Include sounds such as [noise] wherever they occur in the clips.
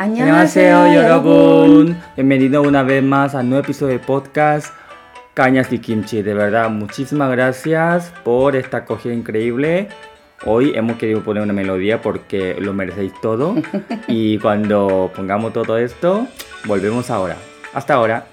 안녕하세요, 여러분. Bienvenido una vez más a un nuevo episodio de podcast Cañas y Kimchi. De verdad, muchísimas gracias por esta acogida increíble. Hoy hemos querido poner una melodía porque lo merecéis todo. [laughs] y cuando pongamos todo esto, volvemos ahora. Hasta ahora.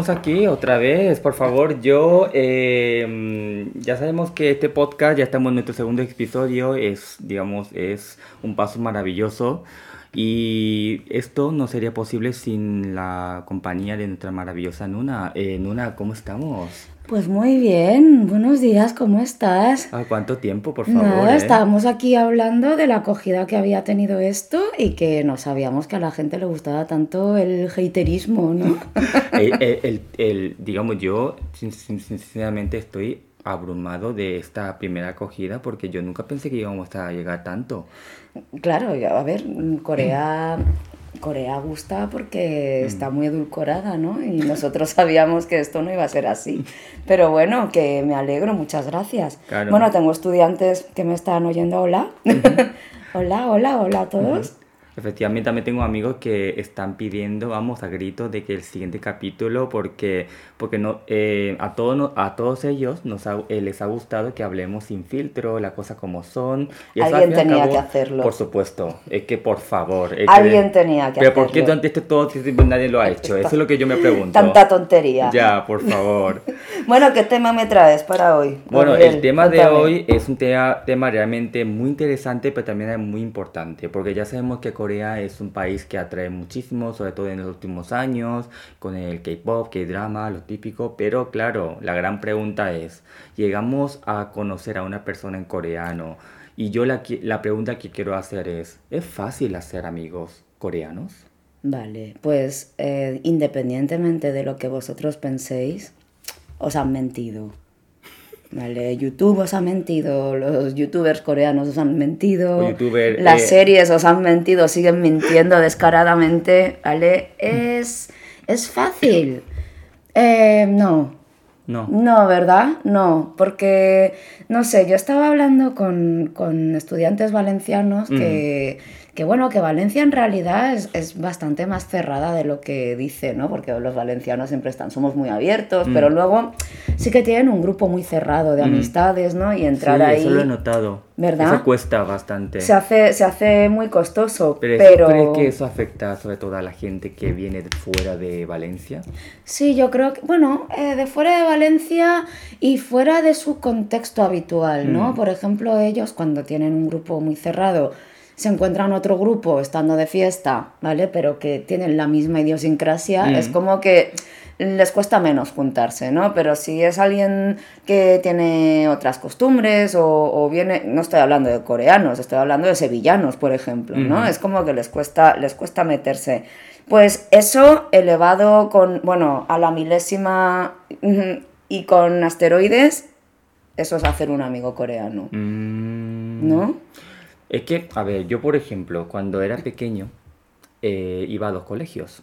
Estamos aquí otra vez. Por favor, yo eh, ya sabemos que este podcast ya estamos en nuestro segundo episodio. Es, digamos, es un paso maravilloso. Y esto no sería posible sin la compañía de nuestra maravillosa Nuna. Eh, Nuna, ¿cómo estamos? Pues muy bien, buenos días, ¿cómo estás? ¿A cuánto tiempo, por favor? Nada, eh? estábamos aquí hablando de la acogida que había tenido esto y que no sabíamos que a la gente le gustaba tanto el haterismo, ¿no? [laughs] el, el, digamos, yo sinceramente estoy abrumado de esta primera acogida porque yo nunca pensé que íbamos a llegar tanto. Claro, a ver, Corea Corea gusta porque mm. está muy edulcorada, ¿no? Y nosotros [laughs] sabíamos que esto no iba a ser así. Pero bueno, que me alegro, muchas gracias. Bueno, tengo estudiantes que me están oyendo. Hola. [laughs] hola, hola, hola a todos. Efectivamente, también tengo amigos que están pidiendo, vamos, a gritos de que el siguiente capítulo, porque, porque no, eh, a, todos, a todos ellos nos eh, les ha gustado que hablemos sin filtro, las cosas como son. Y Alguien tenía que hacerlo. Por supuesto, es que por favor. Alguien tenía que pero hacerlo. Pero ¿por qué durante este todo nadie lo ha hecho? Eso es lo que yo me pregunto. Tanta tontería. Ya, por favor. [laughs] bueno, ¿qué tema me traes para hoy? Bueno, el tema de hoy es un tema, tema realmente muy interesante, pero también es muy importante, porque ya sabemos que Corea es un país que atrae muchísimo, sobre todo en los últimos años, con el K-pop, K-drama, lo típico, pero claro, la gran pregunta es, ¿llegamos a conocer a una persona en coreano? Y yo la, la pregunta que quiero hacer es, ¿es fácil hacer amigos coreanos? Vale, pues eh, independientemente de lo que vosotros penséis, os han mentido. Vale, YouTube os ha mentido, los youtubers coreanos os han mentido, las eh, series os han mentido, siguen mintiendo descaradamente, ¿vale? Es, es fácil. Eh, no. No. No, ¿verdad? No, porque, no sé, yo estaba hablando con, con estudiantes valencianos que que bueno, que Valencia en realidad es, es, bastante más cerrada de lo que dice, ¿no? Porque los valencianos siempre están, somos muy abiertos, pero mm. luego sí que tienen un grupo muy cerrado de mm. amistades, ¿no? Y entrar ahí... eso lo he notado. ¿Verdad? Eso cuesta bastante. Se hace, se hace muy costoso, pero... pero... ¿Crees que eso afecta sobre todo a la gente que viene de fuera de Valencia? Sí, yo creo que, bueno, eh, de fuera de Valencia y fuera de su contexto habitual, ¿no? Mm. Por ejemplo, ellos cuando tienen un grupo muy cerrado se encuentran otro grupo estando de fiesta, ¿vale? Pero que tienen la misma idiosincrasia, mm. es como que les cuesta menos juntarse, ¿no? Pero si es alguien que tiene otras costumbres o, viene, no estoy hablando de coreanos, estoy hablando de sevillanos, por ejemplo, ¿no? Es como que les cuesta, les cuesta meterse. Pues eso elevado con, bueno, a la milésima y con asteroides, eso es hacer un amigo coreano, mm. ¿no? Es que, a ver, yo por ejemplo, cuando era pequeño, eh, iba a los colegios.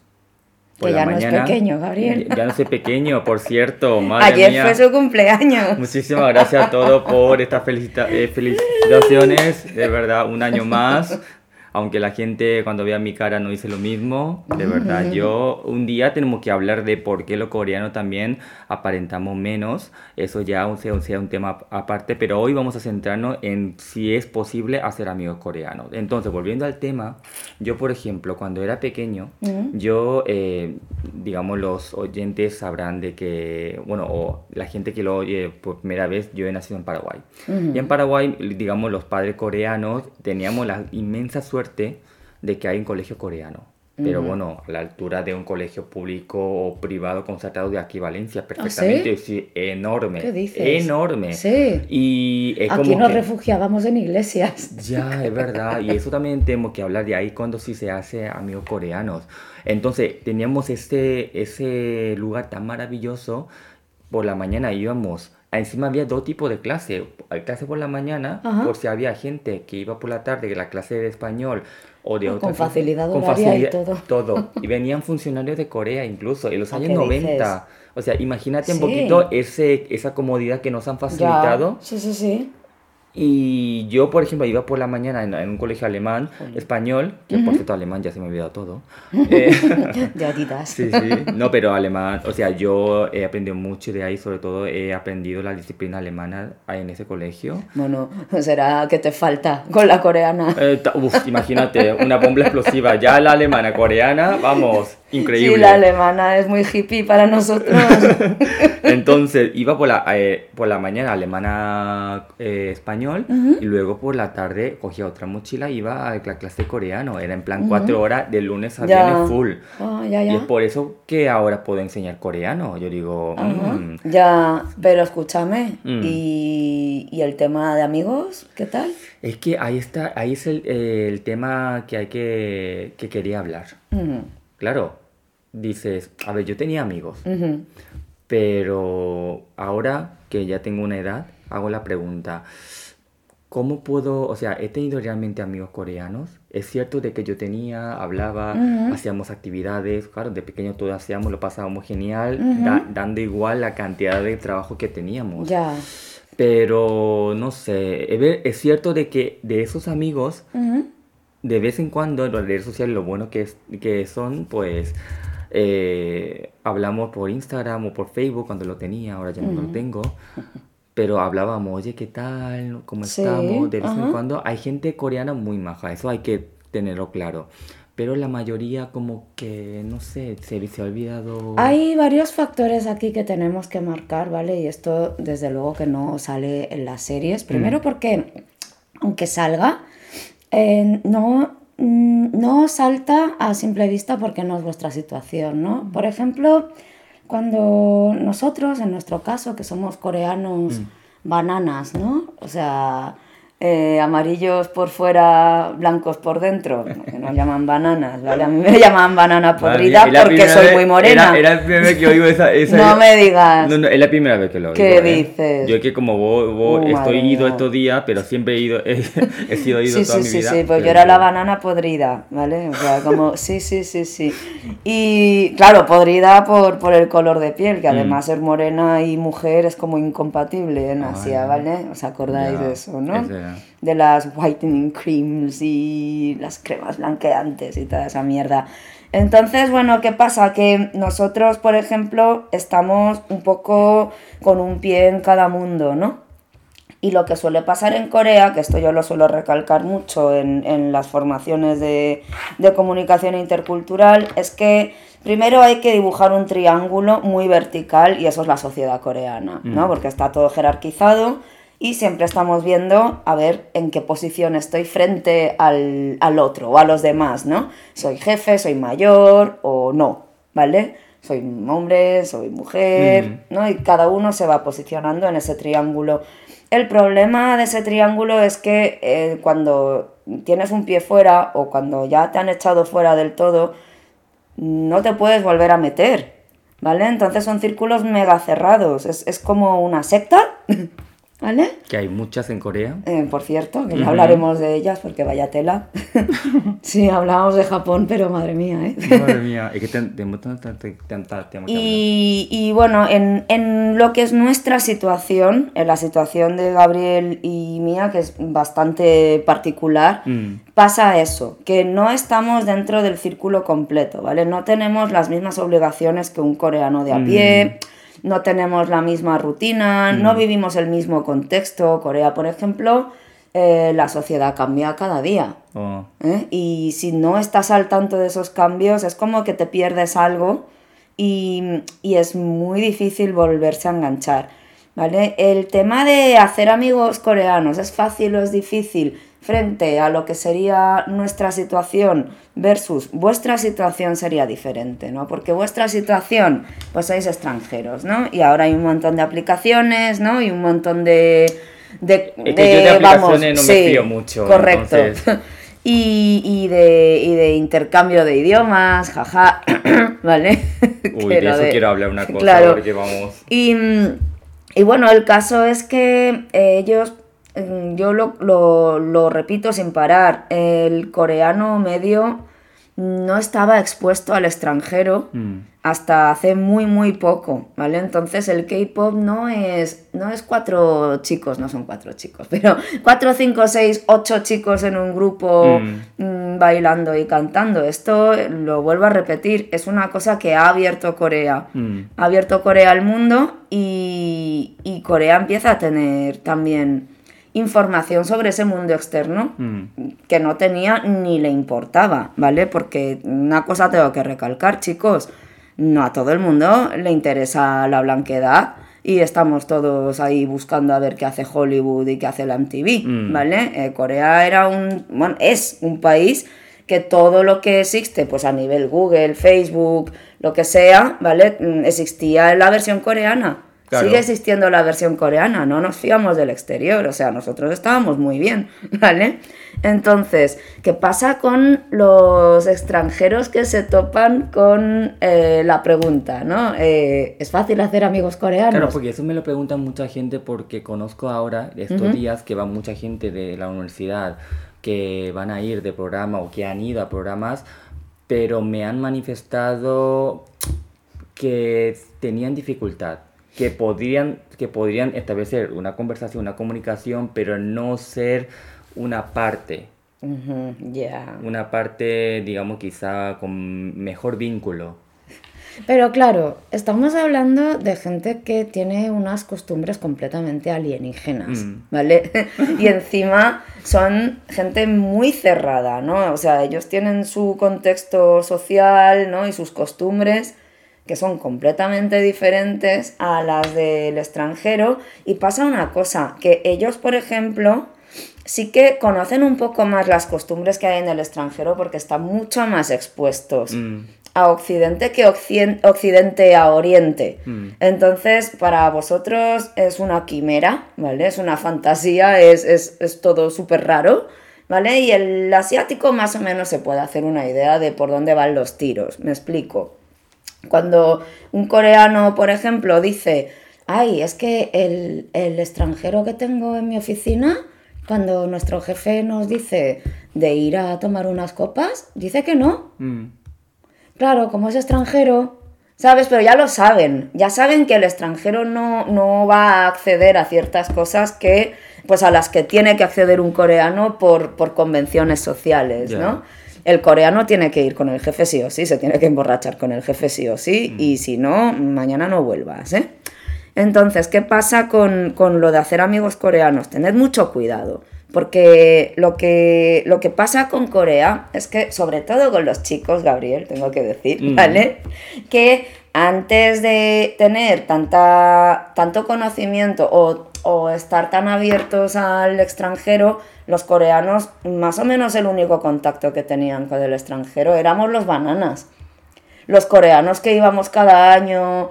Por que ya no es pequeño, Gabriel. Ya, no soy pequeño, por cierto. [laughs] Madre Ayer fue su cumpleaños. Muchísimas gracias a todos por estas eh, felicitaciones. De verdad, un año más aunque la gente cuando vea mi cara no dice lo mismo, de verdad, yo un día tenemos que hablar de por qué los coreanos también aparentamos menos, eso ya sea, sea un tema aparte, pero hoy vamos a centrarnos en si es posible hacer amigos coreanos. Entonces, volviendo al tema, yo por ejemplo, cuando era pequeño, yo, eh, digamos, los oyentes sabrán de que, bueno, o la gente que lo oye por primera vez, yo he nacido en Paraguay. Y en Paraguay, digamos, los padres coreanos teníamos la inmensa suerte de que hay un colegio coreano. pero bueno, a la altura de un colegio público o privado concertado de aquí Valencia, perfectamente, sí? enorme, ¿Qué dices? enorme. Sí. Y es Aquí como nos que- refugiábamos en iglesias. [laughs] ya, es verdad. Y eso también tenemos que hablar de ahí cuando sí se hace amigos coreanos. Entonces, teníamos ese, ese lugar tan maravilloso. Por la mañana íbamos. Encima había dos tipos de clase. Clase por la mañana, Ajá. por si había gente que iba por la tarde, la clase de español o de Ah, otra con facilidad horaria y todo. [laughs] todo. Y venían funcionarios de Corea incluso, en los Ah, años ¿qué 90. O sea, imagínate un Sí. poquito ese, esa comodidad que nos han Ya. facilitado. Sí, sí, sí. Y yo, por ejemplo, iba por la mañana en, en un colegio alemán, español, que por cierto alemán ya se me ha olvidado todo. Eh, [laughs] De Adidas. sí, sí, no, pero alemán, o sea, yo he aprendido mucho de ahí, sobre todo he aprendido la disciplina alemana en ese colegio. Bueno, será que te falta con la coreana. Eh, uf, imagínate, una bomba explosiva, ya la alemana, coreana, vamos, increíble. Sí, la alemana es muy hippie para nosotros. [laughs] Entonces [laughs] iba por la, eh, por la mañana alemana eh, español y luego por la tarde cogía otra mochila y iba a la clase de coreano. Era en plan cuatro horas de lunes a Ya. viernes full. Ah, ya, Y es por eso que ahora puedo enseñar coreano. Yo digo, mm, Ya, pero escúchame, Mm. ¿y, y el tema de amigos? ¿Qué tal? es que ahí está, ahí es el, el tema que hay que, que quería hablar. Claro, dices, a ver, yo tenía amigos, pero ahora que ya tengo una edad, hago la pregunta, ¿cómo puedo, o sea, he tenido realmente amigos coreanos? Es cierto de que yo tenía, hablaba, hacíamos actividades, claro, de pequeño todo hacíamos, lo pasábamos genial, da- dando igual la cantidad de trabajo que teníamos. Ya. Pero, no sé, es cierto de que de esos amigos, de vez en cuando en las redes sociales lo bueno que, es, que son, pues eh, hablamos por Instagram o por Facebook cuando lo tenía, ahora ya no lo tengo. [laughs] Pero hablábamos, oye, ¿qué tal? ¿Cómo Sí, estamos? De vez en ajá. cuando hay gente coreana muy maja, eso hay que tenerlo claro. Pero la mayoría como que, no sé, se, se ha olvidado... Hay varios factores aquí que tenemos que marcar, ¿vale? Y esto desde luego que no sale en las series. Primero porque, aunque salga, eh, no, mm, no salta a simple vista porque no es vuestra situación, ¿no? Por ejemplo, cuando nosotros, en nuestro caso, que somos coreanos bananas, ¿no? O sea, eh, amarillos por fuera, blancos por dentro, [laughs] que nos llaman bananas, ¿vale? A mí me llaman banana podrida mía, es porque soy vez- muy morena. Era, era la primera vez que oigo esa... [laughs] esa No me digas. No, no, es la primera vez que lo oigo. ¿Qué ¿eh? dices? Yo que como vos, vos Oh, estoy ido estos días, pero siempre he ido, he, [laughs] he sido ido Sí, toda sí, mi sí, vida. sí, pues pero yo era la banana podrida, ¿vale? O sea, como, sí, sí, sí, sí. Y claro, podrida por, por el color de piel, Mm. que además ser morena y mujer es como incompatible en Asia, ¿vale? ¿Os acordáis ya, de eso, no? ese. De las whitening creams y las cremas blanqueantes y toda esa mierda. Entonces, bueno, ¿qué pasa? Que nosotros, por ejemplo, estamos un poco con un pie en cada mundo, ¿no? Y lo que suele pasar en Corea, que esto yo lo suelo recalcar mucho en, en las formaciones de, de comunicación intercultural, es que primero hay que dibujar un triángulo muy vertical y eso es la sociedad coreana, ¿no? Porque está todo jerarquizado y siempre estamos viendo a ver en qué posición estoy frente al, al otro o a los demás, ¿no? Soy jefe, soy mayor o no, ¿vale? Soy hombre, soy mujer, ¿no? Y cada uno se va posicionando en ese triángulo. El problema de ese triángulo es que eh, cuando tienes un pie fuera o cuando ya te han echado fuera del todo, no te puedes volver a meter, ¿vale? Entonces son círculos mega cerrados, es, es como una secta, [laughs] ¿vale? Que hay muchas en Corea. Eh, por cierto, que ya hablaremos de ellas porque vaya tela. [laughs] sí, hablábamos de Japón, pero madre mía, ¿eh? Madre mía, es que te- tenemos tanta-. Y, y bueno, en, en lo que es nuestra situación, en la situación de Gabriel y mía, que es bastante particular, Mm. pasa eso, que no estamos dentro del círculo completo, ¿vale? No tenemos las mismas obligaciones que un coreano de a pie, no tenemos la misma rutina, no vivimos el mismo contexto. Corea, por ejemplo, eh, la sociedad cambia cada día. Oh, ¿eh? Y si no estás al tanto de esos cambios, es como que te pierdes algo y, y es muy difícil volverse a enganchar. ¿Vale? El tema de hacer amigos coreanos, ¿es fácil o es difícil? Frente a lo que sería nuestra situación versus vuestra situación sería diferente, ¿no? Porque vuestra situación, pues sois extranjeros, ¿no? Y ahora hay un montón de aplicaciones, ¿no? Y un montón de... de, Es que yo de aplicaciones no me fío mucho, Correcto. entonces- [laughs] Y, y de, y de intercambio de idiomas, jaja, [coughs] ¿vale? Uy, de eso quiero hablar una cosa Claro. porque vamos... Y, y bueno, el caso es que ellos, yo lo, lo- lo repito sin parar, el coreano medio no estaba expuesto al extranjero Mm. hasta hace muy muy poco, ¿vale? Entonces el K-pop no es, no es cuatro chicos, no son cuatro chicos, [laughs] pero cuatro, cinco, seis, ocho chicos en un grupo Mm. mm, bailando y cantando. Esto, lo vuelvo a repetir, es una cosa que ha abierto Corea. Mm. Ha abierto Corea al mundo y, y Corea empieza a tener también información sobre ese mundo externo Mm. que no tenía ni le importaba, ¿vale? Porque una cosa tengo que recalcar, chicos, no a todo el mundo le interesa la blanquedad y estamos todos ahí buscando a ver qué hace Hollywood y qué hace la MTV, Mm. ¿vale? Eh, Corea era un, bueno, es un país que todo lo que existe, pues a nivel Google, Facebook, lo que sea, ¿vale? Mm, Existía en la versión coreana. Claro. Sigue existiendo la versión coreana, no nos fiamos del exterior, o sea, nosotros estábamos muy bien, [laughs] ¿vale? Entonces, ¿qué pasa con los extranjeros que se topan con eh, la pregunta, ¿no? Eh, ¿Es fácil hacer amigos coreanos? Claro, porque eso me lo preguntan mucha gente porque conozco ahora, estos días, que va mucha gente de la universidad que van a ir de programa o que han ido a programas, pero me han manifestado que tenían dificultad, que podrían, que podrían establecer una conversación, una comunicación, pero no ser una parte, Ujú, Ya. una parte, digamos, quizá con mejor vínculo. Pero claro, estamos hablando de gente que tiene unas costumbres completamente alienígenas, Mm. ¿vale? [laughs] y encima son gente muy cerrada, ¿no? O sea, ellos tienen su contexto social, ¿no? Y sus costumbres que son completamente diferentes a las del extranjero. Y pasa una cosa, que ellos, por ejemplo, sí que conocen un poco más las costumbres que hay en el extranjero porque están mucho más expuestos Mm. a Occidente que Occidente a Oriente. Mm. Entonces, para vosotros es una quimera, ¿vale? Es una fantasía, es, es, es todo súper raro, ¿vale? Y el asiático más o menos se puede hacer una idea de por dónde van los tiros, me explico. Cuando un coreano, por ejemplo, dice, ay, es que el, el extranjero que tengo en mi oficina, cuando nuestro jefe nos dice de ir a tomar unas copas, dice que no, Mm. Claro, como es extranjero, ¿sabes? Pero ya lo saben, ya saben que el extranjero no, no va a acceder a ciertas cosas que, pues a las que tiene que acceder un coreano por, por convenciones sociales, Ya. ¿no? El coreano tiene que ir con el jefe sí o sí, se tiene que emborrachar con el jefe sí o sí, y si no, mañana no vuelvas, ¿eh? Entonces, ¿qué pasa con, con lo de hacer amigos coreanos? Tened mucho cuidado, porque lo que, lo que pasa con Corea es que, sobre todo con los chicos, Gabriel, tengo que decir, Mm. ¿vale? Que antes de tener tanta, tanto conocimiento o, o estar tan abiertos al extranjero, los coreanos, más o menos el único contacto que tenían con el extranjero éramos los bananas. Los coreanos que íbamos cada año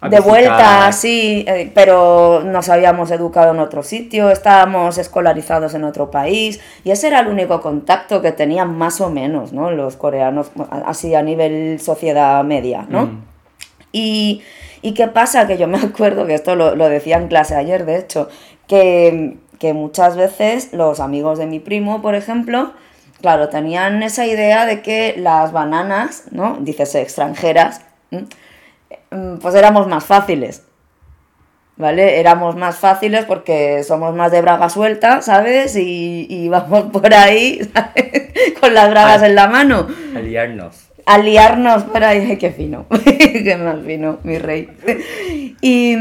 A de visitar. vuelta, sí, eh, pero nos habíamos educado en otro sitio, estábamos escolarizados en otro país, y ese era el único contacto que tenían más o menos, ¿no? Los coreanos, así a nivel sociedad media, ¿no? Mm. Y, y qué pasa, que yo me [laughs] acuerdo que esto lo, lo decía en clase ayer, de hecho, que, que muchas veces los amigos de mi primo, por ejemplo, claro, tenían esa idea de que las bananas, ¿no? Dices extranjeras. Mm, pues éramos más fáciles. ¿Vale? Éramos más fáciles porque somos más de braga suelta, ¿sabes? Y, y vamos por ahí, [laughs] ¿sabes? Con las bragas en la mano Aliarnos. a liarnos por ahí, ay, qué fino, [laughs] qué más fino, mi rey. Y,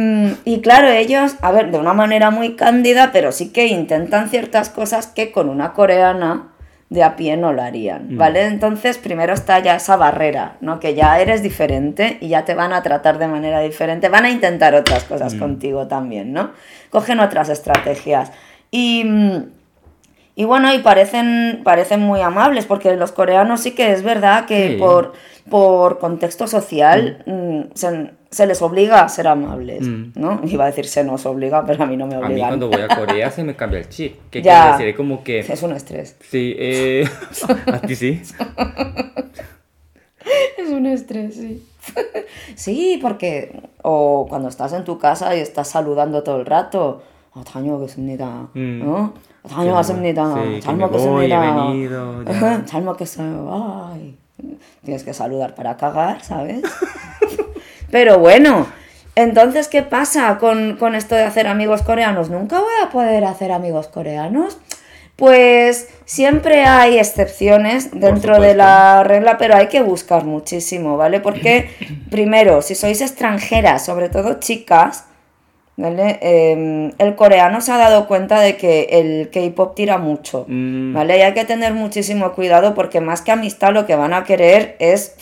y claro, ellos, a ver, de una manera muy cándida, pero sí que intentan ciertas cosas que con una coreana de a pie no lo harían, ¿vale? Entonces, primero está ya esa barrera, ¿no? Que ya eres diferente y ya te van a tratar de manera diferente, van a intentar otras cosas contigo también, ¿no? Cogen otras estrategias. Y, mm, Y bueno, y parecen, parecen muy amables, porque los coreanos sí que es verdad que Sí. por, por contexto social mm, se, se les obliga a ser amables, Mm. ¿no? Iba a decir se nos obliga, pero a mí no me A mí obligan. cuando voy a [laughs] Corea se me cambia el chip. ¿Qué Ya. quiere decir? Como que... Es un estrés. Sí, eh... [laughs] ¿A ti sí? [laughs] Es un estrés, sí. sí, porque... O cuando estás en tu casa y estás saludando todo el rato. " 아, 다녀오겠습니다. Mm. ¿no? 다녀왔습니다. Sí, que 잘 me voy, he 먹겠습니다. venido, ya. Ajá, 잘 먹겠어요. Ay. Tienes que saludar para cagar, ¿sabes? [laughs] Pero bueno, entonces, ¿qué pasa con, con esto de hacer amigos coreanos? ¿Nunca voy a poder hacer amigos coreanos? Pues siempre hay excepciones dentro de supuesto. la regla, pero hay que buscar muchísimo, ¿vale? Porque, [clears throat] primero, si sois extranjeras, sobre todo chicas, ¿vale? Eh, el coreano se ha dado cuenta de que el K-pop tira mucho, Mm. ¿vale? Y hay que tener muchísimo cuidado porque más que amistad lo que van a querer es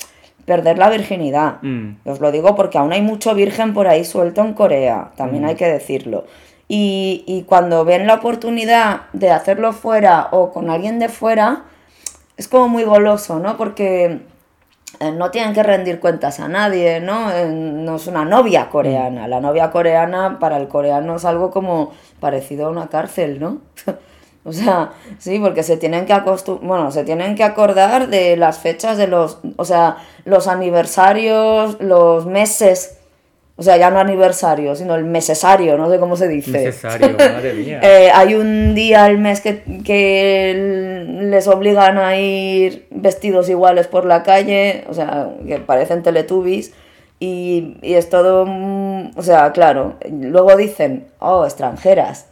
perder la virginidad. Mm. Os lo digo porque aún hay mucho virgen por ahí suelto en Corea, también hay que decirlo. Y, y cuando ven la oportunidad de hacerlo fuera o con alguien de fuera, es como muy goloso, ¿no? Porque no tienen que rendir cuentas a nadie, ¿no? Eh, No es una novia coreana. La novia coreana para el coreano es algo como parecido a una cárcel, ¿no? [laughs] O sea, sí, porque se tienen que acostum bueno, se tienen que acordar de las fechas de los, o sea, los aniversarios, los meses, o sea, ya no aniversario, sino el mesesario, no sé cómo se dice. Necesario, [laughs] madre mía. Eh, hay un día al mes que, que les obligan a ir vestidos iguales por la calle, o sea, que parecen teletubbies, y, y es todo, mm, o sea, claro, luego dicen, oh, extranjeras,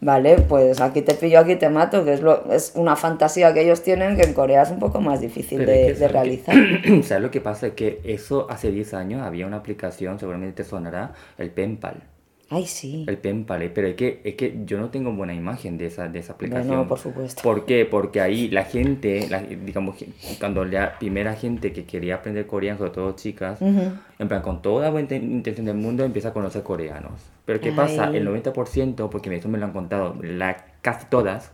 vale, pues aquí te pillo, aquí te mato, que es, lo, es una fantasía que ellos tienen que en Corea es un poco más difícil Pero de, es que, de ¿sabes realizar. qué? [clears throat] ¿Sabes lo que pasa? Que eso hace 10 años había una aplicación, seguramente te sonará, el Penpal. Ay, sí. El Penpal, eh, pero es que, es que yo no tengo buena imagen de esa, de esa aplicación. Bueno, por supuesto. ¿Por qué? Porque ahí la gente, la- digamos, cuando la primera gente que quería aprender coreano, sobre todo chicas, en plan, con toda buena inten- intención del mundo, empieza a conocer coreanos. Pero ¿qué pasa? Ay. El 90%, porque eso me lo han contado la, casi todas,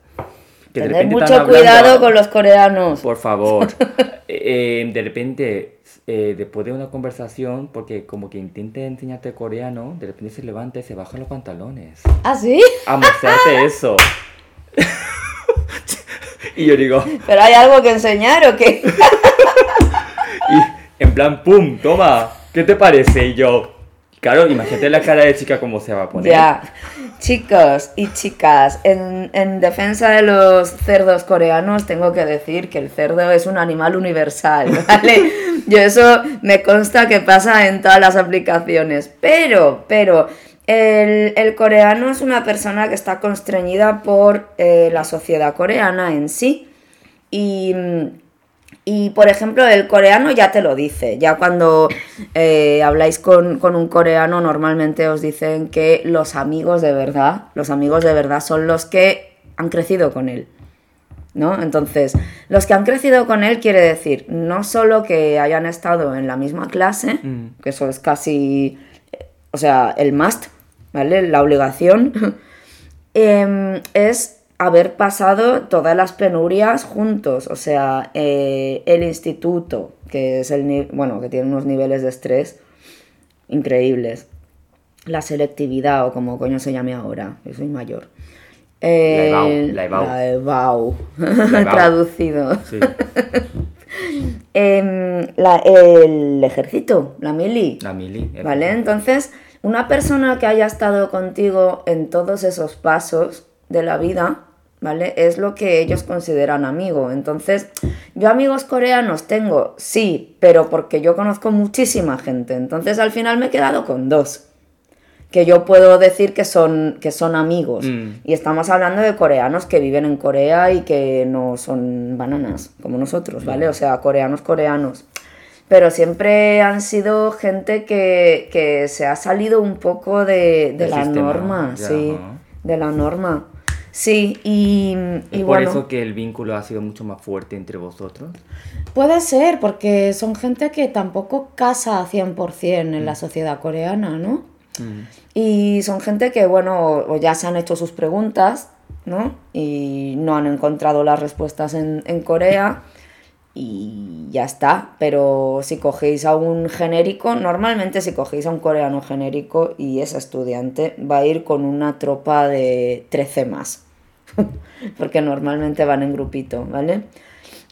que de Tener repente mucho hablando- cuidado con los coreanos. por favor. [laughs] Eh, de repente, eh, después de una conversación, porque como que intenta enseñarte coreano, de repente se levanta y se baja los pantalones. ¿Ah, sí? A mostrarte [laughs] eso. [laughs] y yo digo, ¿Pero hay algo que enseñar o qué? y en plan, ¡pum! Toma, ¿qué te parece? Y yo, claro, imagínate la cara de chica cómo se va a poner. Ya, chicos y chicas, en, en defensa de los cerdos coreanos tengo que decir que el cerdo es un animal universal, [laughs] ¿vale? Yo eso me consta que pasa en todas las aplicaciones, pero, pero, el, el coreano es una persona que está constreñida por eh, la sociedad coreana en sí y... y por ejemplo, el coreano ya te lo dice. Ya cuando eh, habláis con, con un coreano, normalmente os dicen que los amigos de verdad, los amigos de verdad son los que han crecido con él. ¿No? Entonces, los que han crecido con él quiere decir no solo que hayan estado en la misma clase, Mm. que eso es casi, o sea, el must, ¿vale? La obligación, [laughs] em, es haber pasado todas las penurias juntos, o sea, eh, el instituto, que es el bueno, que tiene unos niveles de estrés increíbles, la selectividad o como coño se llame ahora, yo soy mayor. Eh, la EBAU. la EBAU, La EBAU. [laughs] traducido. Sí. [laughs] Em, la- el ejército, la mili. La mili. eh, ¿Vale? Entonces, una persona que haya estado contigo en todos esos pasos de la vida, ¿vale? Es lo que ellos consideran amigo. Entonces, yo amigos coreanos tengo, sí, pero porque yo conozco muchísima gente. Entonces, al final me he quedado con dos. Que yo puedo decir que son, que son amigos. Mm. Y estamos hablando de coreanos que viven en Corea y que no son bananas, como nosotros, ¿vale? O sea, coreanos, coreanos pero siempre han sido gente que, que se ha salido un poco de, de la sistema, norma, ya, sí, ajá. de la norma. Sí, y, Es y por eso que el vínculo ha sido mucho más fuerte entre vosotros. puede ser, porque son gente que tampoco casa 100% en la sociedad coreana, ¿no? Mm. Y son gente que, bueno, o ya se han hecho sus preguntas ¿no? Y no han encontrado las respuestas en, en Corea y ya está. Pero si cogéis a un genérico, normalmente si cogéis a un coreano genérico y es estudiante, va a ir con una tropa de 13 más. [laughs] Porque normalmente van en grupito, ¿vale?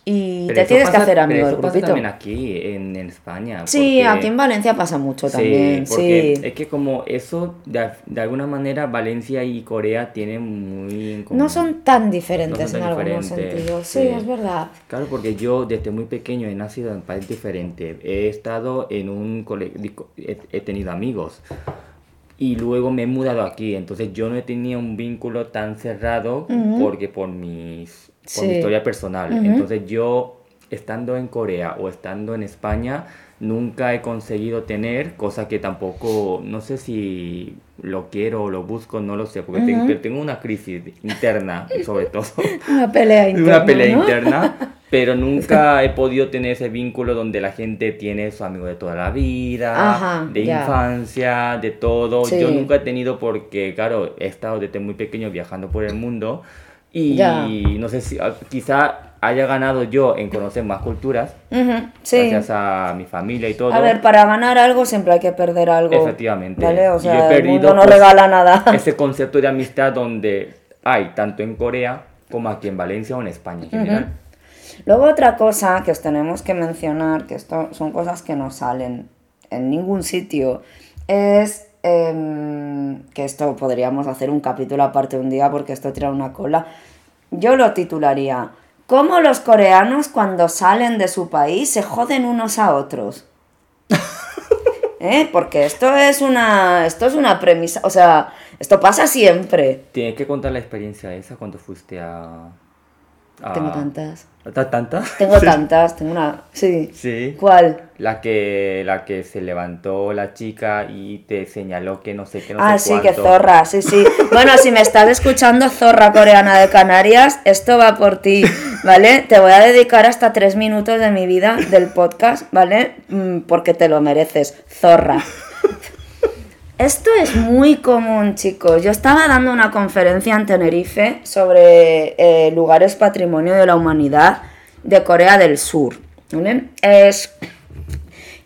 Y Pero te tienes que hacer amigo del pasa grupito. también aquí, en, en España. Sí, porque- aquí en Valencia pasa mucho Sí, también. porque Sí. es que como eso, de, de alguna manera, Valencia y Corea tienen muy en común. No son tan diferentes No son en tan algunos diferentes, sentidos. Sí, sí. es verdad. Claro, porque yo desde muy pequeño he nacido en un país diferente. He estado en un colegio, he, he tenido amigos. Y luego me he mudado aquí. Entonces yo no he tenido un vínculo tan cerrado porque por, mis, por mi Sí. historia personal. Entonces yo, estando en Corea o estando en España, nunca he conseguido tener, cosa que tampoco, no sé si lo quiero o lo busco, no lo sé, porque tengo- pero tengo una crisis interna, sobre todo [laughs] [laughs] Una pelea interna. una pelea ¿no? interna, pero nunca [laughs] he podido tener ese vínculo donde la gente tiene su amigo de toda la vida, Ajá, de ya. infancia, de todo. Sí. Yo nunca he tenido porque, claro, he estado desde muy pequeño viajando por el mundo y Ya. no sé si ah, quizá haya ganado yo en conocer más culturas, Sí. gracias a mi familia y todo. A ver, para ganar algo siempre hay que perder algo. Efectivamente. ¿Vale? O Yo he sea, el perdido, mundo no pues, regala nada. [laughs] ese concepto de amistad donde hay tanto en Corea como aquí en Valencia o en España en general. Luego otra cosa que os tenemos que mencionar, que esto son cosas que no salen en ningún sitio, es em, que esto podríamos hacer un capítulo aparte un día porque esto tira una cola. Yo lo titularía, ¿Cómo los coreanos cuando salen de su país se joden unos a otros? [laughs] ¿Eh? Porque esto es una esto es una premisa, o sea, esto pasa siempre. Tienes que contar la experiencia esa cuando fuiste a... Tengo tantas. ¿Ta- ¿Tantas? Tengo [laughs] tantas, tengo una, sí. Sí. ¿Cuál? La que, la que se levantó la chica y te señaló que no sé qué, no ah, sé sí, que cuánto. zorra, sí, sí. [laughs] Bueno, si me estás escuchando, zorra coreana de Canarias, esto va por ti, ¿vale? Te voy a dedicar hasta tres minutos de mi vida del podcast, ¿vale? Mm, Porque te lo mereces, zorra. [laughs] Esto es muy común, chicos. Yo estaba dando una conferencia en Tenerife sobre eh, lugares patrimonio de la humanidad de Corea del Sur. Es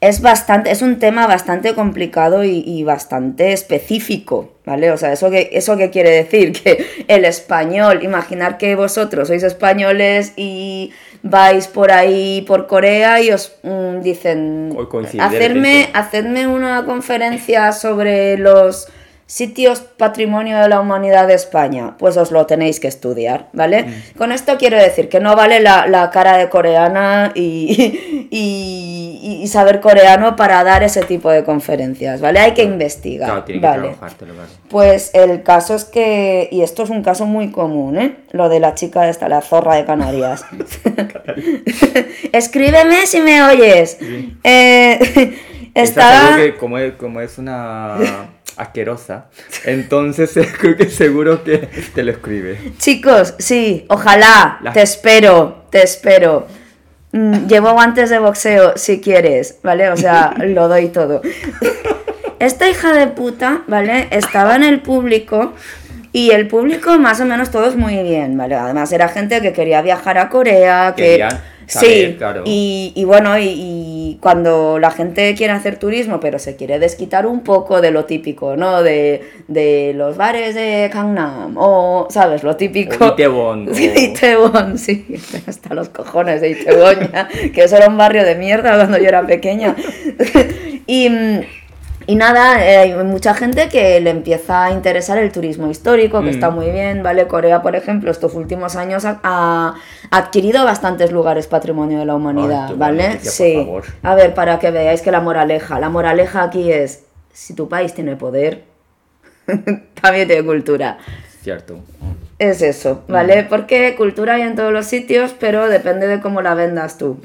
es bastante, es un tema bastante complicado y, y bastante específico, ¿vale? O sea, ¿eso qué, ¿eso qué quiere decir? [laughs] Que el español, imaginar que vosotros sois españoles y vais por ahí, por Corea, y os mm, dicen, hacerme, hacedme una conferencia sobre los sitios patrimonio de la humanidad de España, pues os lo tenéis que estudiar, ¿vale? Mm. Con esto quiero decir que no vale la, la cara de coreana y, y, y saber coreano para dar ese tipo de conferencias, ¿vale? Hay que investigar, Claro, tiene que ¿vale? Pues el caso es que, y esto es un caso muy común, ¿eh? Lo de la chica esta, la zorra de Canarias. [laughs] Escríbeme si me oyes. Eh, [laughs] estaba... seguro que como es, como es una asquerosa, entonces [laughs] creo que seguro que te lo escribe. Chicos, sí, ojalá, La- te espero, te espero. Mm, Llevo guantes de boxeo si quieres, ¿vale? O sea, [laughs] lo doy todo. Esta hija de puta, ¿vale? Estaba en el público y el público más o menos todos muy bien, ¿vale? Además era gente que quería viajar a Corea, que... Querían saber, sí, claro. y, y bueno, y, y cuando la gente quiere hacer turismo, pero se quiere desquitar un poco de lo típico, ¿no? De, de los bares de Gangnam, o, ¿sabes? Lo típico. O Itaewon, [laughs] Sí, o- Itaewon, sí. [laughs] Hasta los cojones de Itaewon, ya, que eso era un barrio de mierda cuando yo era pequeña. [laughs] y... mm, y nada, eh, hay mucha gente que le empieza a interesar el turismo histórico, que Mm. está muy bien, ¿vale? Corea, por ejemplo, estos últimos años ha, ha adquirido bastantes lugares patrimonio de la humanidad, Ay, ¿vale? noticia, por sí. favor. A ver, para que veáis que la moraleja, la moraleja aquí es, si tu país tiene poder, [laughs] también tiene cultura. Cierto. Es eso, ¿vale? Porque cultura hay en todos los sitios, pero depende de cómo la vendas tú.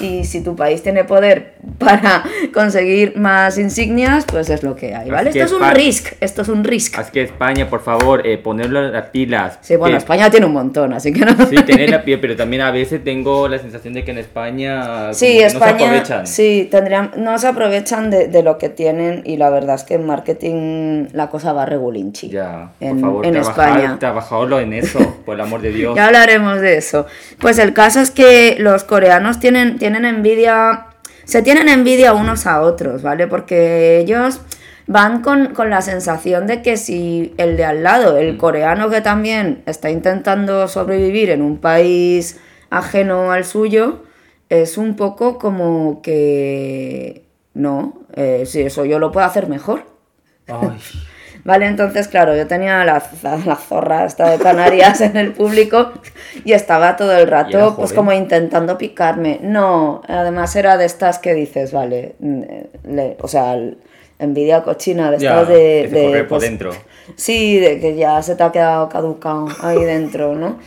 Y si tu país tiene poder [laughs] para conseguir más insignias, pues es lo que hay, ¿vale? Así Esto es un risk, esto es un risk. Así que España, por favor, eh, ponerlo en las pilas. Sí, bueno, Que- España tiene un montón, así que no. Sí, tener la [laughs] piel, pero también a veces tengo la sensación de que en España Sí, que no se España, aprovechan. sí, tendrían, no se aprovechan de, de lo que tienen y la verdad es que en marketing la cosa va regulinchi. Ya, por en, favor, en trabajar, España. trabajadlo en eso, [laughs] por el amor de Dios. Ya hablaremos de eso. Pues el caso es que los coreanos tienen, tienen envidia, se tienen envidia unos a otros, ¿vale? Porque ellos van con, con la sensación de que si el de al lado, el Mm. coreano que también está intentando sobrevivir en un país ajeno al suyo, es un poco como que no, eh, si eso yo lo puedo hacer mejor. Ay, [laughs] Vale, entonces, claro, yo tenía la, la zorra esta de Canarias [laughs] en el público y estaba todo el rato, pues como intentando picarme. No, además era de estas que dices, vale, mm, le- o sea, envidia cochina, de estas de... por pues, dentro. Sí, de que ya se te ha quedado caducado ahí dentro, ¿no?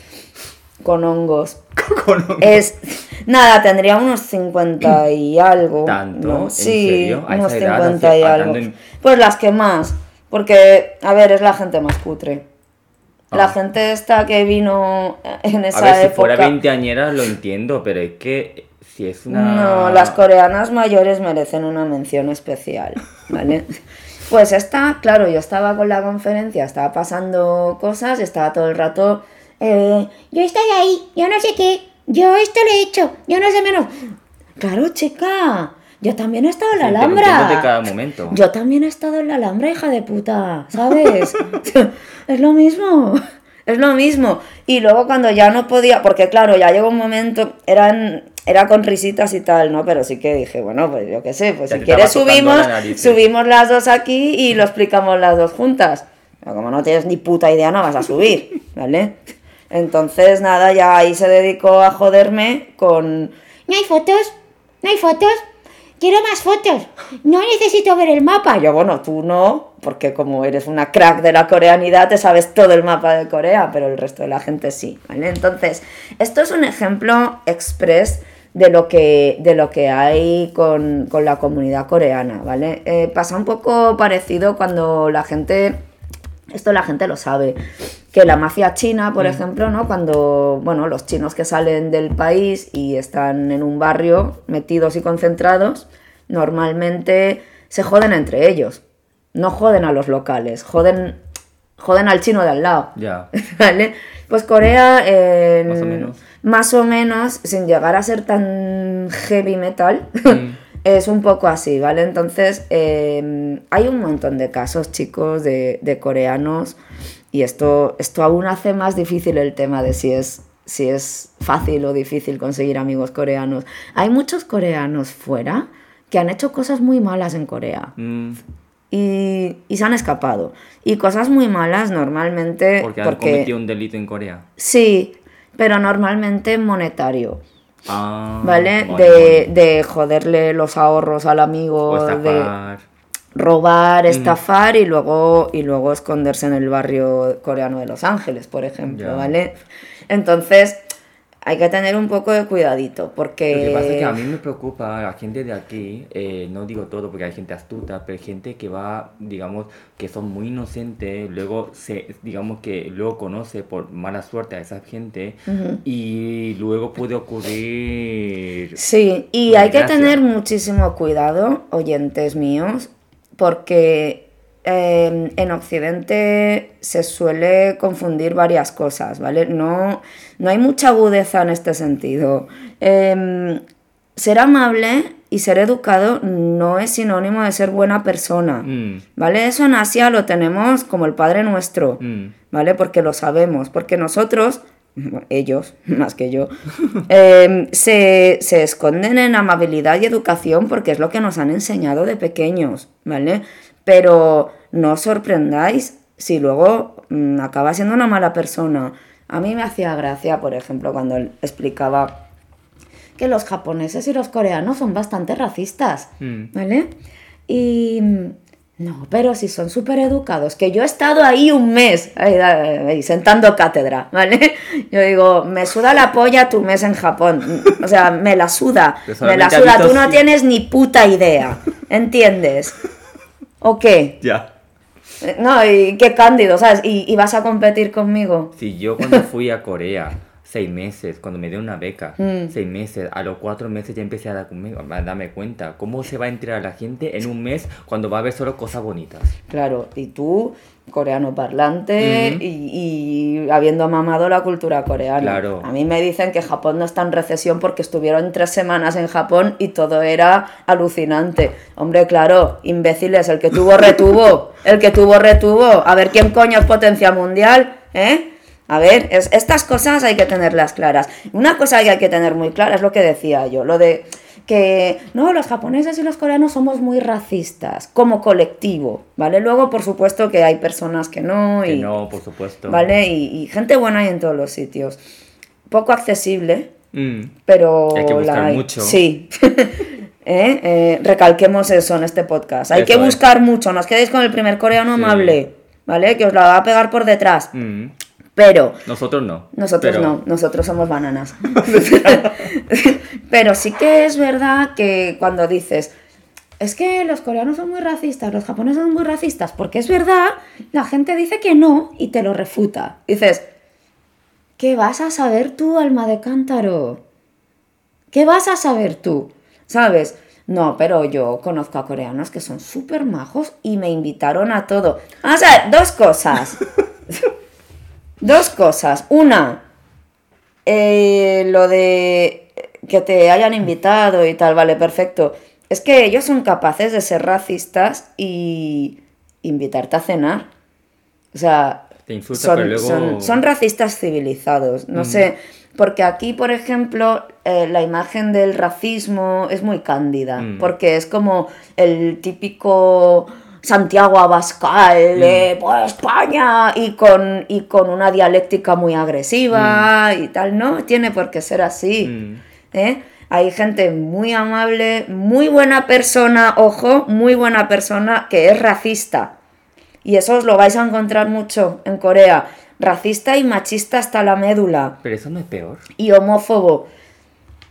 Con hongos. [laughs] Con un- Es. Nada, tendría unos 50 y algo. ¿Tanto? ¿no? ¿En Sí, serio? ¿A unos esa edad, 50 así, y algo. en- Pues las que más. Porque, a ver, es la gente más cutre. La Ah. gente esta que vino en A esa ver, si fuera veinteañera lo entiendo, pero es que si es una... No, las coreanas mayores merecen una mención especial, ¿vale? [laughs] Pues esta, claro, yo estaba con la conferencia, estaba pasando cosas estaba todo el rato, eh, yo estoy ahí, yo no sé qué, yo esto lo he hecho, yo no sé menos. Claro, chica, yo también he estado en la Sí, Alhambra. interrumpiéndote cada momento. Yo también he estado en la Alhambra, hija de puta, ¿sabes? [laughs] es lo mismo, es lo mismo. Y luego cuando ya no podía, porque claro, ya llegó un momento, eran, era con risitas y tal, ¿no? Pero sí que dije, bueno, pues yo qué sé, pues Ya si quieres subimos, la nariz, sí. subimos las dos aquí y lo explicamos las dos juntas. Pero como no tienes ni puta idea, no vas a subir, ¿vale? Entonces, nada, ya ahí se dedicó a joderme con... ¿No hay fotos? ¿No hay fotos? Quiero más fotos. No necesito ver el mapa. Yo, bueno, tú no, porque como eres una crack de la coreanidad, te sabes todo el mapa de Corea, pero el resto de la gente sí, ¿vale? Entonces, esto es un ejemplo express de lo que, de lo que hay con, con la comunidad coreana, ¿vale? Eh, pasa un poco parecido cuando la gente esto la gente lo sabe. Que la mafia china, por ejemplo, ¿no? Cuando, bueno, los chinos que salen del país y están en un barrio metidos y concentrados, normalmente se joden entre ellos. No joden a los locales, joden, joden al chino de al lado. Ya. [laughs] ¿Vale? Pues Corea, Más o menos. más o menos, sin llegar a ser tan heavy metal, Mm. [laughs] es un poco así, ¿vale? Entonces, eh, hay un montón de casos, chicos, de, de coreanos, y esto, esto aún hace más difícil el tema de si es, si es fácil o difícil conseguir amigos coreanos. Hay muchos coreanos fuera que han hecho cosas muy malas en Corea Mm, y, y se han escapado. Y cosas muy malas normalmente... porque han cometido un delito en Corea. Sí, pero normalmente monetario, Ah, ¿vale? de, de joderle los ahorros al amigo, O de robar, estafar y luego, y luego esconderse en el barrio coreano de Los Ángeles, por ejemplo. ¿vale? Entonces, hay que tener un poco de cuidadito, porque... Lo que pasa es que a mí me preocupa la gente de aquí, eh, no digo todo porque hay gente astuta, pero hay gente que va, digamos, que son muy inocentes, luego se, digamos que luego conoce por mala suerte a esa gente y luego puede ocurrir... Sí, y hay que tener muchísimo cuidado, oyentes míos, porque eh, en Occidente se suele confundir varias cosas, ¿vale? No, no hay mucha agudeza en este sentido. Em, ser amable y ser educado no es sinónimo de ser buena persona, Mm, ¿vale? Eso en Asia lo tenemos como el Padre Nuestro. mm, ¿vale? Porque lo sabemos, porque nosotros, [laughs] ellos, [laughs] más que yo, [laughs] eh, se, se esconden en amabilidad y educación porque es lo que nos han enseñado de pequeños, ¿vale? Pero no os sorprendáis si luego mm, acaba siendo una mala persona. A mí me hacía gracia, por ejemplo, cuando él explicaba Que los japoneses y los coreanos son bastante racistas. mm. ¿Vale? Y mm, No, pero si son súper educados, que yo he estado ahí un mes, ahí, ahí, sentando cátedra, [laughs] ¿vale? Yo digo, me suda la polla tu mes en Japón. O sea, me la suda, me la suda. Tú no tienes ni puta idea, ¿entiendes? ¿O qué? Ya. Eh, No, y qué cándido, ¿sabes? Y, y vas a competir conmigo. Si yo cuando fui a Corea, seis meses, cuando me dieron una beca, Mm. seis meses, a los cuatro meses ya empecé a, dar conmigo, a darme cuenta cómo se va a enterar la gente en un mes cuando va a ver solo cosas bonitas. Claro, y tú, coreano parlante y, y habiendo mamado la cultura coreana. Claro. A mí me dicen que Japón no está en recesión porque estuvieron tres semanas en Japón y todo era alucinante. Hombre, claro, imbéciles, el que tuvo retuvo, el que tuvo retuvo. A ver quién coño es potencia mundial, ¿eh? A ver, es- estas cosas hay que tenerlas claras. Una cosa que hay que tener muy clara es lo que decía yo, lo de que no, los japoneses y los coreanos somos muy racistas como colectivo, ¿vale? Luego, por supuesto, que hay personas que no Que y, no, por supuesto. ¿vale? Y, y gente buena hay en todos los sitios. Poco accesible, Mm. pero Hay que buscar la hay. mucho. Sí. [laughs] ¿Eh? Eh, recalquemos eso en este podcast. Hay Eso que es. buscar mucho. No os quedéis con el primer coreano Sí. amable, ¿vale? Que os la va a pegar por detrás. Mm. Pero Nosotros no. nosotros pero- no, nosotros somos bananas. [laughs] Pero sí que es verdad que cuando dices, es que los coreanos son muy racistas, los japoneses son muy racistas, porque es verdad, la gente dice que no y te lo refuta. Dices, ¿qué vas a saber tú, alma de cántaro? ¿Qué vas a saber tú? ¿Sabes? No, pero yo conozco a coreanos que son súper majos y me invitaron a todo. Vamos a ver, dos cosas. [laughs] Dos cosas. Una, eh, lo de que te hayan invitado y tal, vale, perfecto. Es que ellos son capaces de ser racistas y invitarte a cenar. O sea, Te insulta, son, pero luego- son, son racistas civilizados. No sé, porque aquí, por ejemplo, eh, la imagen del racismo es muy cándida, Mm. porque es como el típico Santiago Abascal, eh, pues España, y con, y con una dialéctica muy agresiva y tal, no tiene por qué ser así. Mm. ¿eh? Hay gente muy amable, muy buena persona, ojo, muy buena persona que es racista. Y eso os lo vais a encontrar mucho en Corea. Racista y machista hasta la médula. Pero eso no es peor. Y homófobo.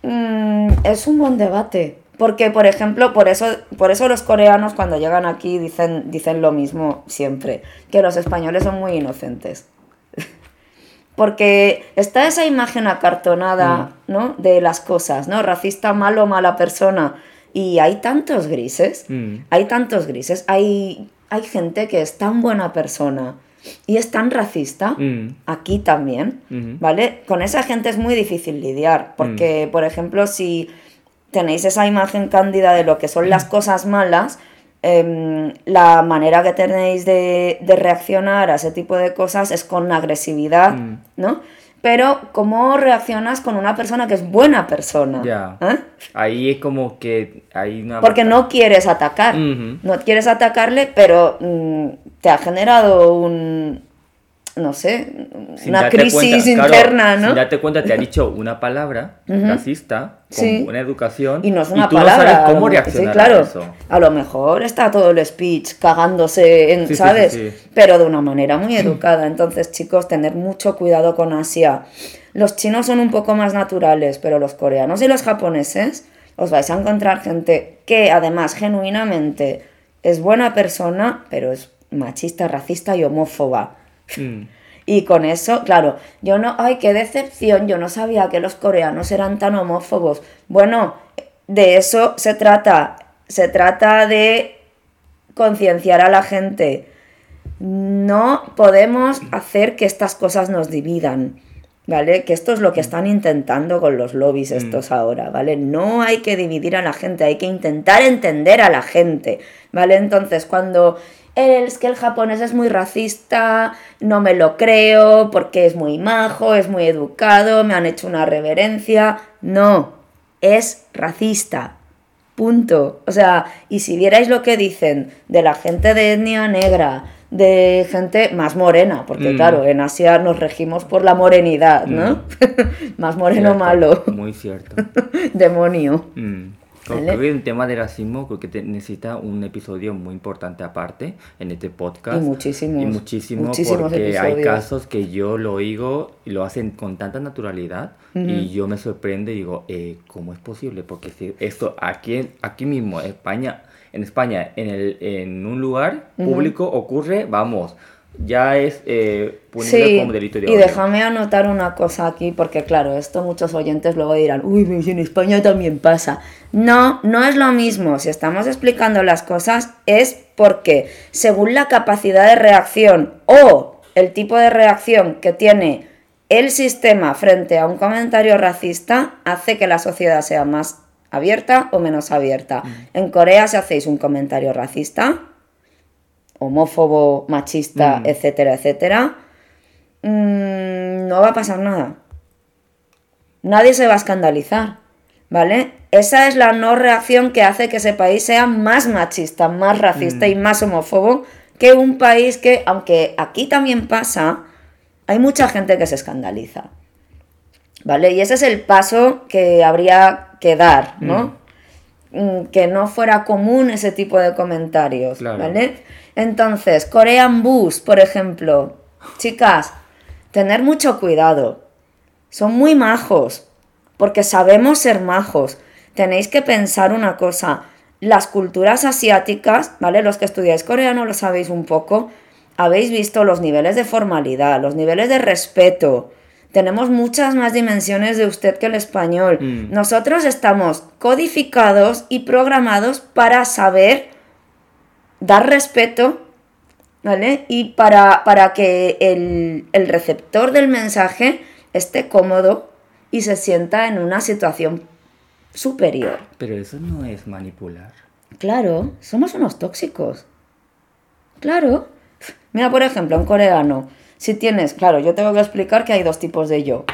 Mm, es un buen debate. Porque, por ejemplo, por eso, por eso los coreanos cuando llegan aquí dicen, dicen lo mismo siempre. Que los españoles son muy inocentes. [laughs] Porque está esa imagen acartonada, ¿no? De las cosas, ¿no? Racista, malo, mala persona. Y hay tantos grises. Mm. Hay tantos grises. Hay, hay gente que es tan buena persona y es tan racista. Mm. Aquí también. ¿Vale? Con esa gente es muy difícil lidiar. Porque, por ejemplo, si tenéis esa imagen cándida de lo que son las cosas malas, em, la manera que tenéis de, de reaccionar a ese tipo de cosas es con agresividad, Mm. ¿no? Pero, ¿cómo reaccionas con una persona que es buena persona? Ya. ¿Eh? Ahí es como que hay una... Porque no quieres atacar. No quieres atacarle, pero mm, te ha generado un. No sé, Sin una crisis cuenta, claro, interna, ¿no? Sin darte cuenta, te ha dicho una palabra [laughs] racista, con Sí. buena educación, Y no es una tú palabra. no sabes cómo reaccionar sí, claro. a eso. A lo mejor está todo el speech cagándose en, Sí, ¿sabes? Pero de una manera muy educada. Entonces, chicos, tener mucho cuidado con Asia. Los chinos son un poco más naturales, pero los coreanos y los japoneses os vais a encontrar gente que además genuinamente es buena persona, pero es machista, racista y homófoba. Mm. Y con eso, claro, yo no, ay, qué decepción, yo no sabía que los coreanos eran tan homófobos. Bueno, de eso se trata. Se trata de concienciar a la gente. No podemos hacer que estas cosas nos dividan, ¿vale? Que esto es lo que están intentando con los lobbies estos ahora, ¿vale? No hay que dividir a la gente, hay que intentar entender a la gente, ¿vale? Entonces, cuando es que el japonés es muy racista, no me lo creo, porque es muy majo, es muy educado, me han hecho una reverencia, no, es racista. Punto. O sea, y si vierais lo que dicen de la gente de etnia negra, de gente más morena, porque Mm. claro, en Asia nos regimos por la morenidad, ¿no? [laughs] más moreno Cierto, malo, Muy cierto. [laughs] demonio. Mm. Que un tema de racismo creo que te- necesita un episodio muy importante aparte en este podcast. Y muchísimos, Y muchísimo muchísimos porque hay episodios. casos que yo lo oigo y lo hacen con tanta naturalidad y yo me sorprendo y digo, eh, ¿cómo es posible? Porque si esto aquí, aquí mismo, en España, en España, en, el, en un lugar público ocurre, vamos, ya es eh, punible Sí, como delito de y odio. déjame anotar una cosa aquí, porque claro, esto muchos oyentes luego dirán, uy, en España también pasa. No, no es lo mismo. Si estamos explicando las cosas es porque según la capacidad de reacción o el tipo de reacción que tiene el sistema frente a un comentario racista, hace que la sociedad sea más abierta o menos abierta. En Corea, si hacéis un comentario racista, homófobo, machista, Mm. etcétera, etcétera, mm, no va a pasar nada. Nadie se va a escandalizar, ¿vale? Esa es la no reacción que hace que ese país sea más machista, más racista y más homófobo que un país que, aunque aquí también pasa, hay mucha gente que se escandaliza. ¿Vale? Y ese es el paso que habría que dar, ¿no? Mm, Que no fuera común ese tipo de comentarios, Claro. ¿vale? Entonces, Korean Bus, por ejemplo. Chicas, tener mucho cuidado. Son muy majos, porque sabemos ser majos. Tenéis que pensar una cosa. Las culturas asiáticas, ¿vale? Los que estudiáis coreano lo sabéis un poco. Habéis visto los niveles de formalidad, los niveles de respeto. Tenemos muchas más dimensiones de usted que el español. Mm. Nosotros estamos codificados y programados para saber dar respeto, ¿vale? Y para, para que el, el receptor del mensaje esté cómodo y se sienta en una situación superior. Pero eso no es manipular. Claro, somos unos tóxicos. Claro. Mira, por ejemplo, en coreano, si tienes, claro, yo tengo que explicar que hay dos tipos de yo.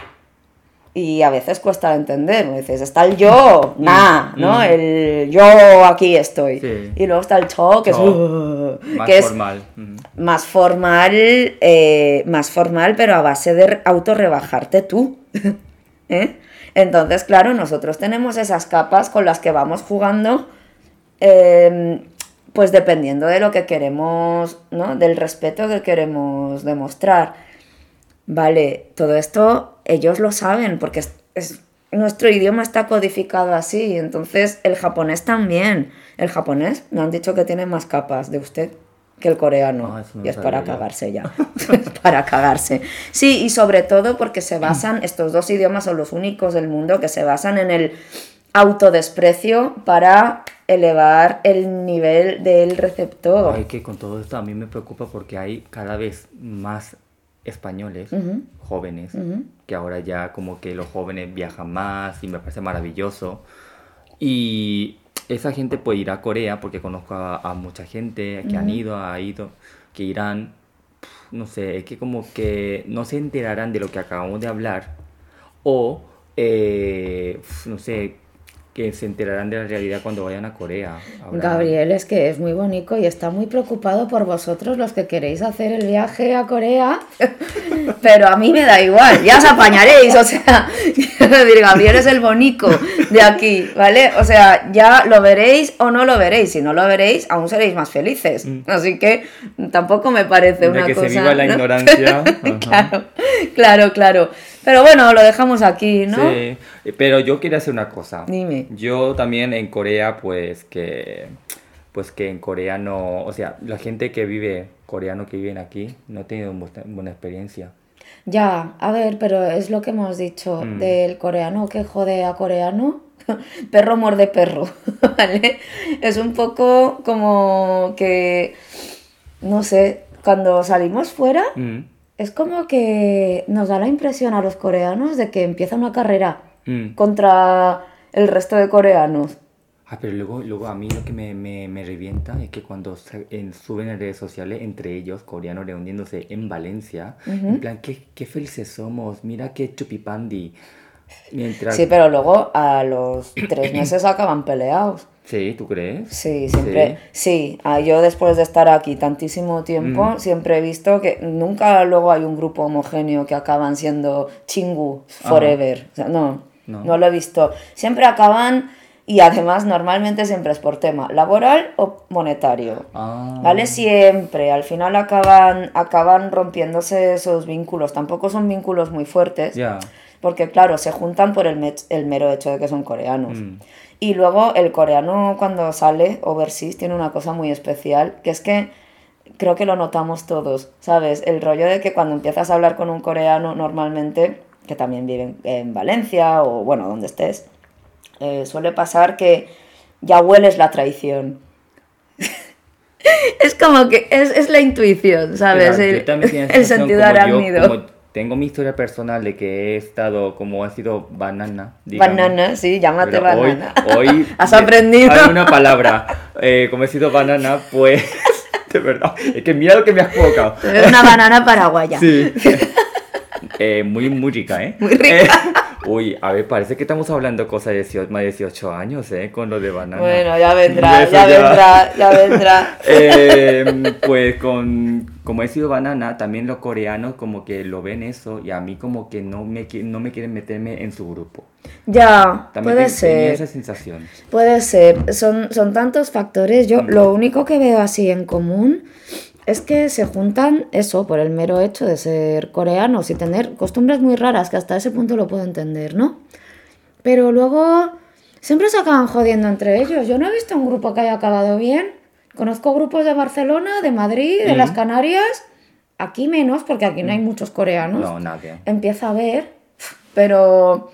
Y a veces cuesta entender, dices, está el yo, nah, ¿no? mm. El yo aquí estoy. Sí. Y luego está el cho, que es, Cho. Más que es formal. Más formal, eh, más formal, pero a base de autorrebajarte tú. [laughs] ¿Eh? Entonces, claro, nosotros tenemos esas capas con las que vamos jugando, eh, pues dependiendo de lo que queremos, ¿no? Del respeto que queremos demostrar. Vale, todo esto ellos lo saben porque es, es- nuestro idioma está codificado así, entonces el japonés también. El japonés me han dicho que tiene más capas de usted que el coreano Ah, no y es para yo. cagarse ya. es [laughs] [laughs] para cagarse. Sí, y sobre todo porque se basan, estos dos idiomas son los únicos del mundo que se basan en el autodesprecio para elevar el nivel del receptor. Ay, que con todo esto a mí me preocupa porque hay cada vez más españoles jóvenes que ahora ya como que los jóvenes viajan más y me parece maravilloso. Y esa gente puede ir a Corea porque conozco a, a mucha gente que han ido ha ido que irán. No sé es que como que no se enterarán de lo que acabamos de hablar. O eh, no sé que se enterarán de la realidad cuando vayan a Corea Gabriel es que es muy bonito y está muy preocupado por vosotros los que queréis hacer el viaje a Corea, [laughs] pero a mí me da igual, ya os apañaréis, o sea, [laughs] decir, Gabriel es el bonico de aquí, ¿vale? O sea, ya lo veréis o no lo veréis, si no lo veréis, aún seréis más felices, así que tampoco me parece De una que cosa... se viva la ¿no? ignorancia. [laughs] Claro, claro, claro, pero bueno, lo dejamos aquí, ¿no? Sí, pero yo quería hacer una cosa. Dime. Yo también en Corea, pues que, pues que en Corea no, o sea, la gente que vive, coreano que viven aquí, no ha tenido bu- buena experiencia. Ya, a ver, pero es lo que hemos dicho Mm. del coreano que jode a coreano. [laughs] perro muerde perro, [laughs] ¿vale? Es un poco como que, no sé, cuando salimos fuera, Mm, es como que nos da la impresión a los coreanos de que empieza una carrera mm. contra el resto de coreanos. Ah, pero luego, luego a mí lo que me, me, me revienta es que cuando se- en- suben en redes sociales, entre ellos, coreanos reuniéndose en Valencia, en plan, qué, qué felices somos, mira qué chupipandi. Mientras... Sí, pero luego a los tres meses [clears throat] acaban peleados. Sí, ¿tú crees? Sí, siempre. Sí, ah, yo después de estar aquí tantísimo tiempo, Mm. siempre he visto que nunca luego hay un grupo homogéneo que acaban siendo chingu forever. O sea, no, No. no, lo he visto. Siempre acaban Y además normalmente siempre es por tema laboral o monetario. Ah. ¿Vale? Siempre. Al final acaban, acaban rompiéndose esos vínculos. Tampoco son vínculos muy fuertes. Ya. Porque claro, se juntan por el mero hecho de que son coreanos. Mm. Y luego el coreano cuando sale overseas tiene una cosa muy especial, que es que creo que lo notamos todos, ¿sabes? El rollo de que cuando empiezas a hablar con un coreano normalmente, que también vive en, en Valencia o bueno, donde estés, eh, suele pasar que ya hueles la traición. [laughs] es como que es, es la intuición, ¿sabes? Claro, el [laughs] yo también el sentido arácnido. tengo mi historia personal de que he estado como ha sido banana. digamos. Banana, sí, llámate Pero banana. Hoy, hoy [laughs] Has aprendido. Hay una palabra. Eh, como he sido banana, pues. De verdad. Es que mira lo que me has provocado. Es una banana paraguaya. Sí. Eh, muy, muy rica, ¿eh? Muy rica. Eh, uy, a ver, parece que estamos hablando cosas de 18, más de 18 años, ¿eh? Con lo de banana. Bueno, ya vendrá, ya vendrá, ya vendrá. [laughs] Eh, pues con como he sido banana, también los coreanos como que lo ven eso y a mí como que no me, no me quieren meterme en su grupo. Ya, También puede ser. esa sensación. Puede ser, son, son tantos factores. Yo lo único que veo así en común es que se juntan eso por el mero hecho de ser coreanos y tener costumbres muy raras, que hasta ese punto lo puedo entender, ¿no? Pero luego siempre se acaban jodiendo entre ellos. Yo no he visto un grupo que haya acabado bien. Conozco grupos de Barcelona, de Madrid, de las Canarias. Aquí menos, porque aquí no hay muchos coreanos No, nada. empieza a ver, pero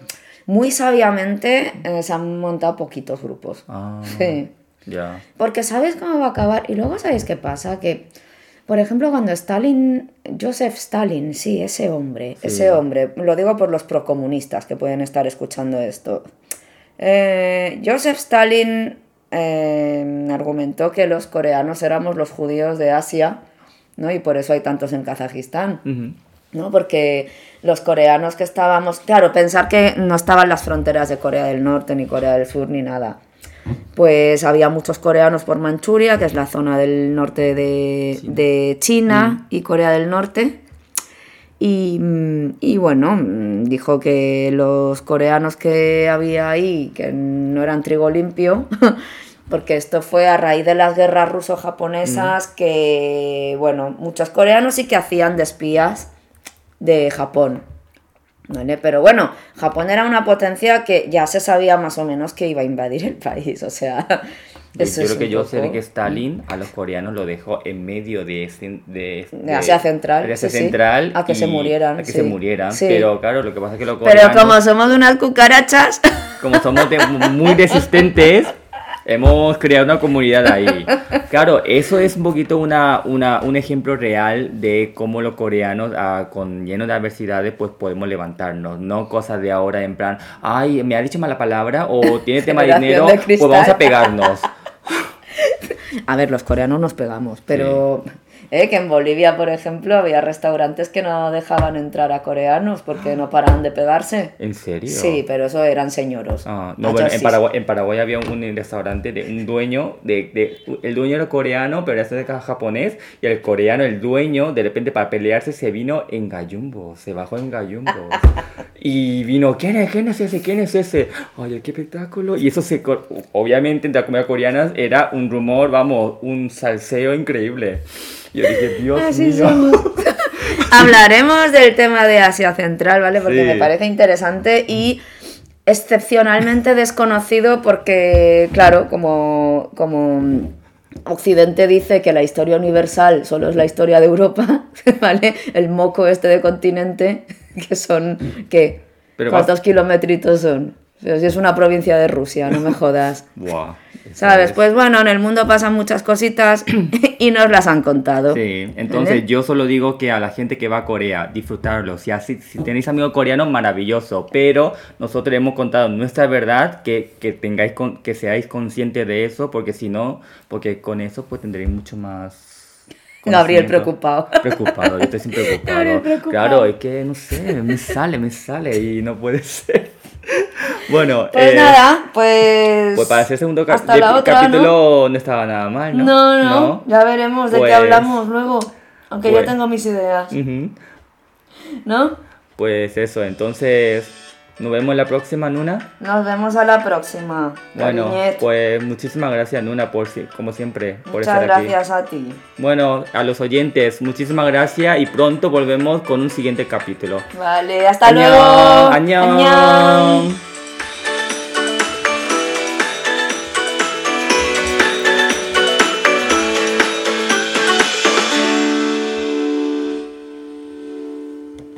muy sabiamente eh, se han montado poquitos grupos. Ah, Sí. ya. Porque sabes cómo va a acabar. Y luego sabéis qué pasa, que por ejemplo cuando Stalin, Joseph Stalin, sí, ese hombre, Sí. ese hombre, lo digo por los procomunistas que pueden estar escuchando esto. Eh, Joseph Stalin eh, argumentó que los coreanos éramos los judíos de Asia, ¿no? Y por eso hay tantos en Kazajistán. ¿no? Porque los coreanos que estábamos, claro, pensar que no estaban las fronteras de Corea del Norte, ni Corea del Sur, ni nada. Pues había muchos coreanos por Manchuria, que es la zona del norte de, de China y Corea del Norte. Y, mm, y bueno, mm, dijo que los coreanos que había ahí, que no eran trigo limpio, [laughs] porque esto fue a raíz de las guerras ruso-japonesas, que, bueno, muchos coreanos sí que hacían de espías de Japón. ¿Vale? Pero bueno, Japón era una potencia que ya se sabía más o menos que iba a invadir el país, o sea... [laughs] Yo eso creo es que yo sé que Stalin a los coreanos lo dejó en medio de, de, De Asia Central, de Asia sí, sí. Central A que se murieran, A que sí. se murieran. Sí. Pero claro, lo que pasa es que los Pero coreanos, como somos unas cucarachas... como somos de- muy resistentes, [laughs] hemos creado una comunidad ahí. Claro, eso es un poquito una, una, un ejemplo real de cómo los coreanos, ah, con lleno de adversidades, pues podemos levantarnos. No cosas de ahora en plan, ay, me ha dicho mala palabra o tiene [laughs] tema de dinero, de pues vamos a pegarnos. [laughs] A ver, los coreanos nos pegamos, pero eh, que en Bolivia, por ejemplo, había restaurantes que no dejaban entrar a coreanos porque no paraban de pegarse. ¿En serio? Sí, pero eso eran señoros. Ah, no, bueno, en. Paraguay, en Paraguay había un, un restaurante de un dueño, de, de- el dueño era coreano, pero era de casa japonés, y el coreano, el dueño, de repente para pelearse se vino en gallumbo, se bajó en gallumbo. [laughs] y vino, ¿quién es? ¿Quién es ese? ¿Quién es ese? Oye, qué espectáculo. Y eso se, obviamente entre las comidas coreanas era un rumor, vamos, un salseo increíble. Y yo dije, Dios Así mío. somos. [laughs] Hablaremos del tema de Asia Central, ¿vale? Porque Sí. me parece interesante y excepcionalmente desconocido porque, claro, como, como Occidente dice que la historia universal solo es la historia de Europa, [laughs] ¿vale? El moco este de continente, que son, ¿qué? Pero ¿Cuántos kilometritos son? O sea, si es una provincia de Rusia, no me [laughs] jodas. Buah, ¿Sabes? es- Pues bueno, en el mundo pasan muchas cositas [clears throat] y nos las han contado. Sí, entonces ¿Vale? yo solo digo que a la gente que va a Corea, disfrutarlo. Si, así, si tenéis amigos coreanos, maravilloso. Pero nosotros hemos contado nuestra verdad, que, que tengáis con- que seáis conscientes de eso, porque si no, porque con eso pues tendréis mucho más. Gabriel preocupado. Preocupado, yo estoy siempre [laughs] preocupado. Gabriel preocupado. Claro, es que no sé, me sale, me sale y no puede [laughs] ser. Bueno, Pues eh, nada, pues. Pues para ese segundo la otra, capítulo ¿no? estaba nada mal, ¿no? ¿no? No, no, ya veremos de Pues- qué hablamos luego. Aunque yo pues- tengo mis ideas. ¿no? Pues eso, entonces, Nos vemos la próxima, Nuna. Nos vemos a la próxima. Bueno, cariñet. pues muchísimas gracias, Nuna, por como siempre, por Muchas estar aquí. gracias a ti. Bueno, a los oyentes, muchísimas gracias y pronto volvemos con un siguiente capítulo. Vale, hasta luego. Annyeong.